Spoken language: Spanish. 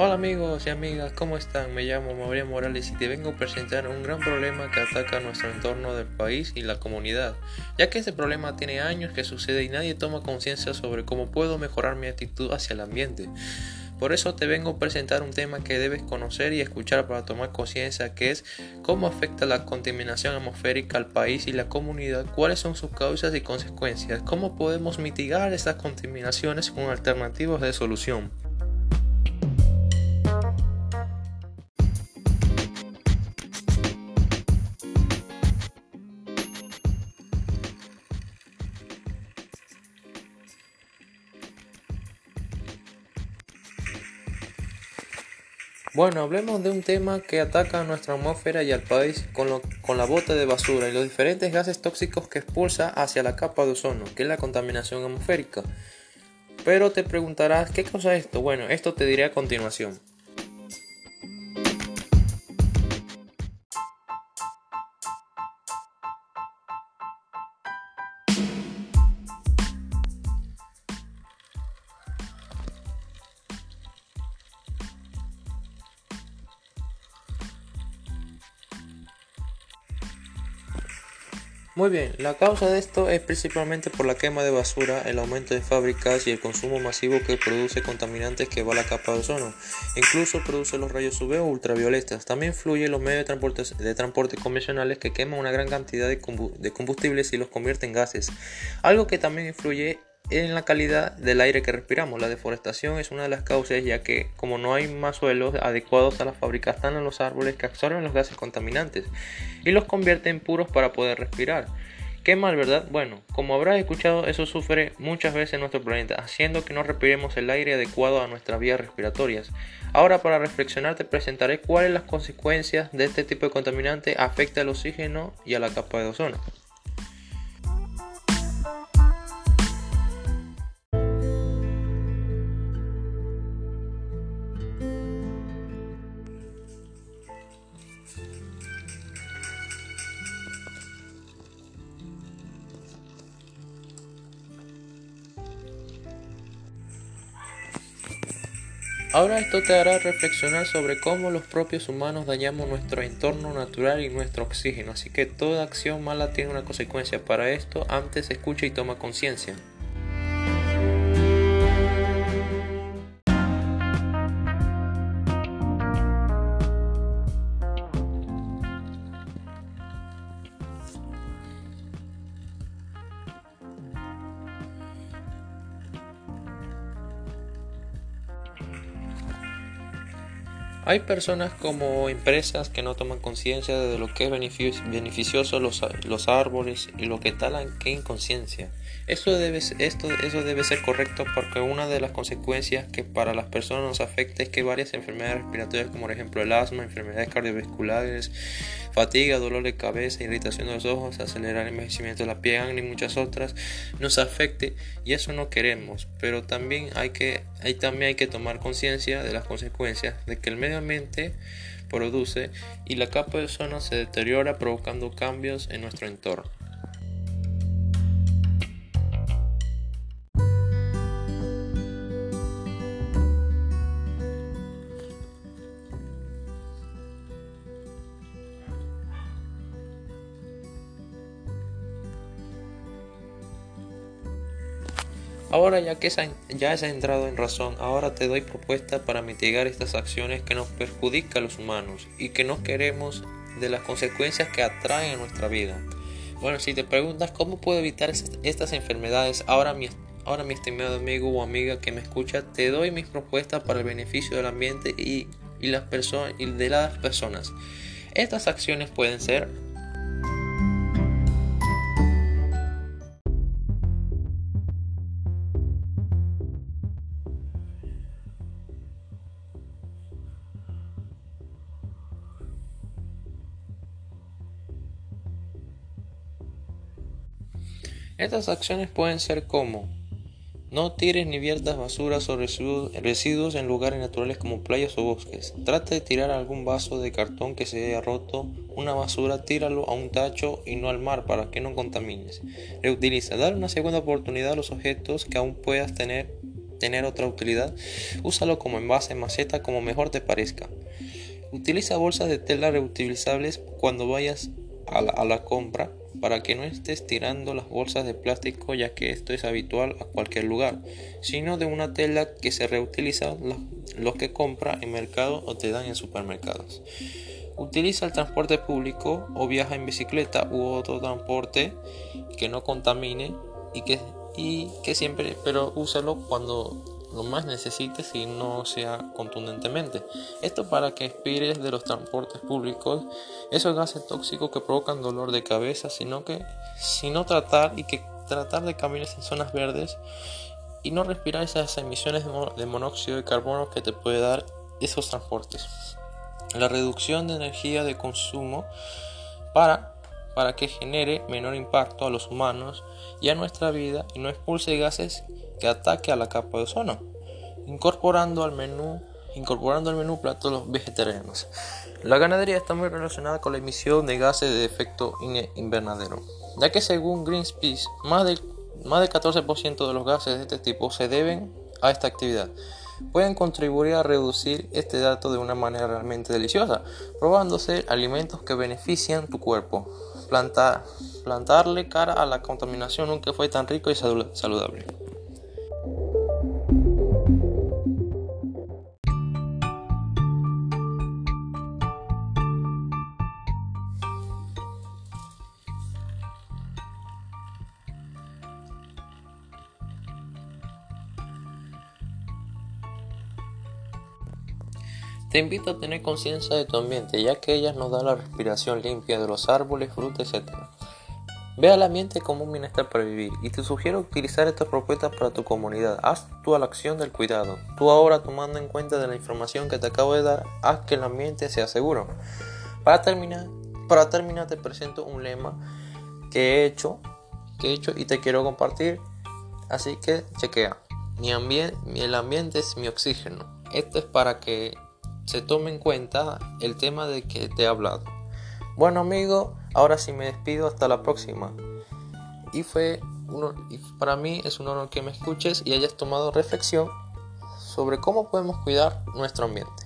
Hola amigos y amigas, ¿cómo están? Me llamo María Morales y te vengo a presentar un gran problema que ataca nuestro entorno del país y la comunidad, ya que este problema tiene años que sucede y nadie toma conciencia sobre cómo puedo mejorar mi actitud hacia el ambiente. Por eso te vengo a presentar un tema que debes conocer y escuchar para tomar conciencia, que es cómo afecta la contaminación atmosférica al país y la comunidad, cuáles son sus causas y consecuencias, cómo podemos mitigar estas contaminaciones con alternativas de solución. Bueno, hablemos de un tema que ataca a nuestra atmósfera y al país con, con la bota de basura y los diferentes gases tóxicos que expulsa hacia la capa de ozono, que es la contaminación atmosférica. Pero te preguntarás, ¿qué causa esto? Bueno, esto te diré a continuación. Muy bien, la causa de esto es principalmente por la quema de basura, el aumento de fábricas y el consumo masivo que produce contaminantes que va a la capa de ozono. Incluso produce los rayos UV o ultravioletas. También fluye los medios de transporte, de transporte convencionales que queman una gran cantidad de combustibles y los convierten en gases. Algo que también influye en la calidad del aire que respiramos. La deforestación es una de las causas ya que como no hay más suelos adecuados a las fábricas están en los árboles que absorben los gases contaminantes y los convierten puros para poder respirar. Qué mal, ¿verdad? Bueno, como habrás escuchado, eso sufre muchas veces nuestro planeta, haciendo que no respiremos el aire adecuado a nuestras vías respiratorias. Ahora para reflexionar te presentaré cuáles las consecuencias de este tipo de contaminante afecta al oxígeno y a la capa de ozono. Ahora esto te hará reflexionar sobre cómo los propios humanos dañamos nuestro entorno natural y nuestro oxígeno, así que toda acción mala tiene una consecuencia. Para esto, antes escucha y toma conciencia. Hay personas como empresas que no toman conciencia de lo que es beneficioso los, los árboles y lo que talan que inconsciencia. Esto debe, esto, eso debe ser correcto porque una de las consecuencias que para las personas nos afecta es que varias enfermedades respiratorias como por ejemplo el asma, enfermedades cardiovasculares, fatiga, dolor de cabeza, irritación de los ojos, acelerar el envejecimiento de la piel y muchas otras nos afecte y eso no queremos, pero también hay que, hay, también hay que tomar conciencia de las consecuencias de que el medio ambiente produce y la capa de ozono se deteriora provocando cambios en nuestro entorno. Ahora ya que ya has entrado en razón, ahora te doy propuesta para mitigar estas acciones que nos perjudican a los humanos y que no queremos de las consecuencias que atraen a nuestra vida. Bueno, si te preguntas cómo puedo evitar estas enfermedades, ahora mi, ahora mi estimado amigo o amiga que me escucha, te doy mis propuestas para el beneficio del ambiente y, y, las y de las personas. Estas acciones pueden ser Estas acciones pueden ser como no tires ni viertas basuras o residuos en lugares naturales como playas o bosques. Trata de tirar algún vaso de cartón que se haya roto, una basura, tíralo a un tacho y no al mar para que no contamines. Reutiliza, dar una segunda oportunidad a los objetos que aún puedas tener otra utilidad, úsalo como envase en maceta como mejor te parezca. Utiliza bolsas de tela reutilizables cuando vayas a la, compra para que no estés tirando las bolsas de plástico ya que esto es habitual a cualquier lugar, sino de una tela que se reutiliza los que compra en mercado o te dan en supermercados. Utiliza el transporte público o viaja en bicicleta u otro transporte que no contamine y que, y que siempre, pero úsalo cuando lo más necesites y no sea contundentemente. Esto para que expires de los transportes públicos esos gases tóxicos que provocan dolor de cabeza, sino que sino tratar y que tratar de caminar en zonas verdes y no respirar esas emisiones de monóxido de carbono que te puede dar esos transportes. La reducción de energía de consumo para para que genere menor impacto a los humanos y a nuestra vida y no expulse gases que ataque a la capa de ozono, incorporando al menú, incorporando al menú platos vegetarianos. La ganadería está muy relacionada con la emisión de gases de efecto invernadero, ya que según Greenpeace, más del, más del 14% de los gases de este tipo se deben a esta actividad pueden contribuir a reducir este dato de una manera realmente deliciosa, probándose alimentos que benefician tu cuerpo. Plantar, plantarle cara a la contaminación nunca fue tan rico y saludable. Te invito a tener conciencia de tu ambiente, ya que ellas nos dan la respiración limpia de los árboles, frutas, etc. Ve al ambiente como un bienestar para vivir y te sugiero utilizar estas propuestas para tu comunidad. Haz tu la acción del cuidado. Tú ahora tomando en cuenta de la información que te acabo de dar, haz que el ambiente sea seguro. Para terminar, para terminar te presento un lema que he hecho, que he hecho y te quiero compartir. Así que chequea. Mi ambiente, el ambiente es mi oxígeno. Esto es para que se tome en cuenta el tema de que te he hablado. Bueno amigo, ahora sí me despido hasta la próxima. Y fue y para mí es un honor que me escuches y hayas tomado reflexión sobre cómo podemos cuidar nuestro ambiente.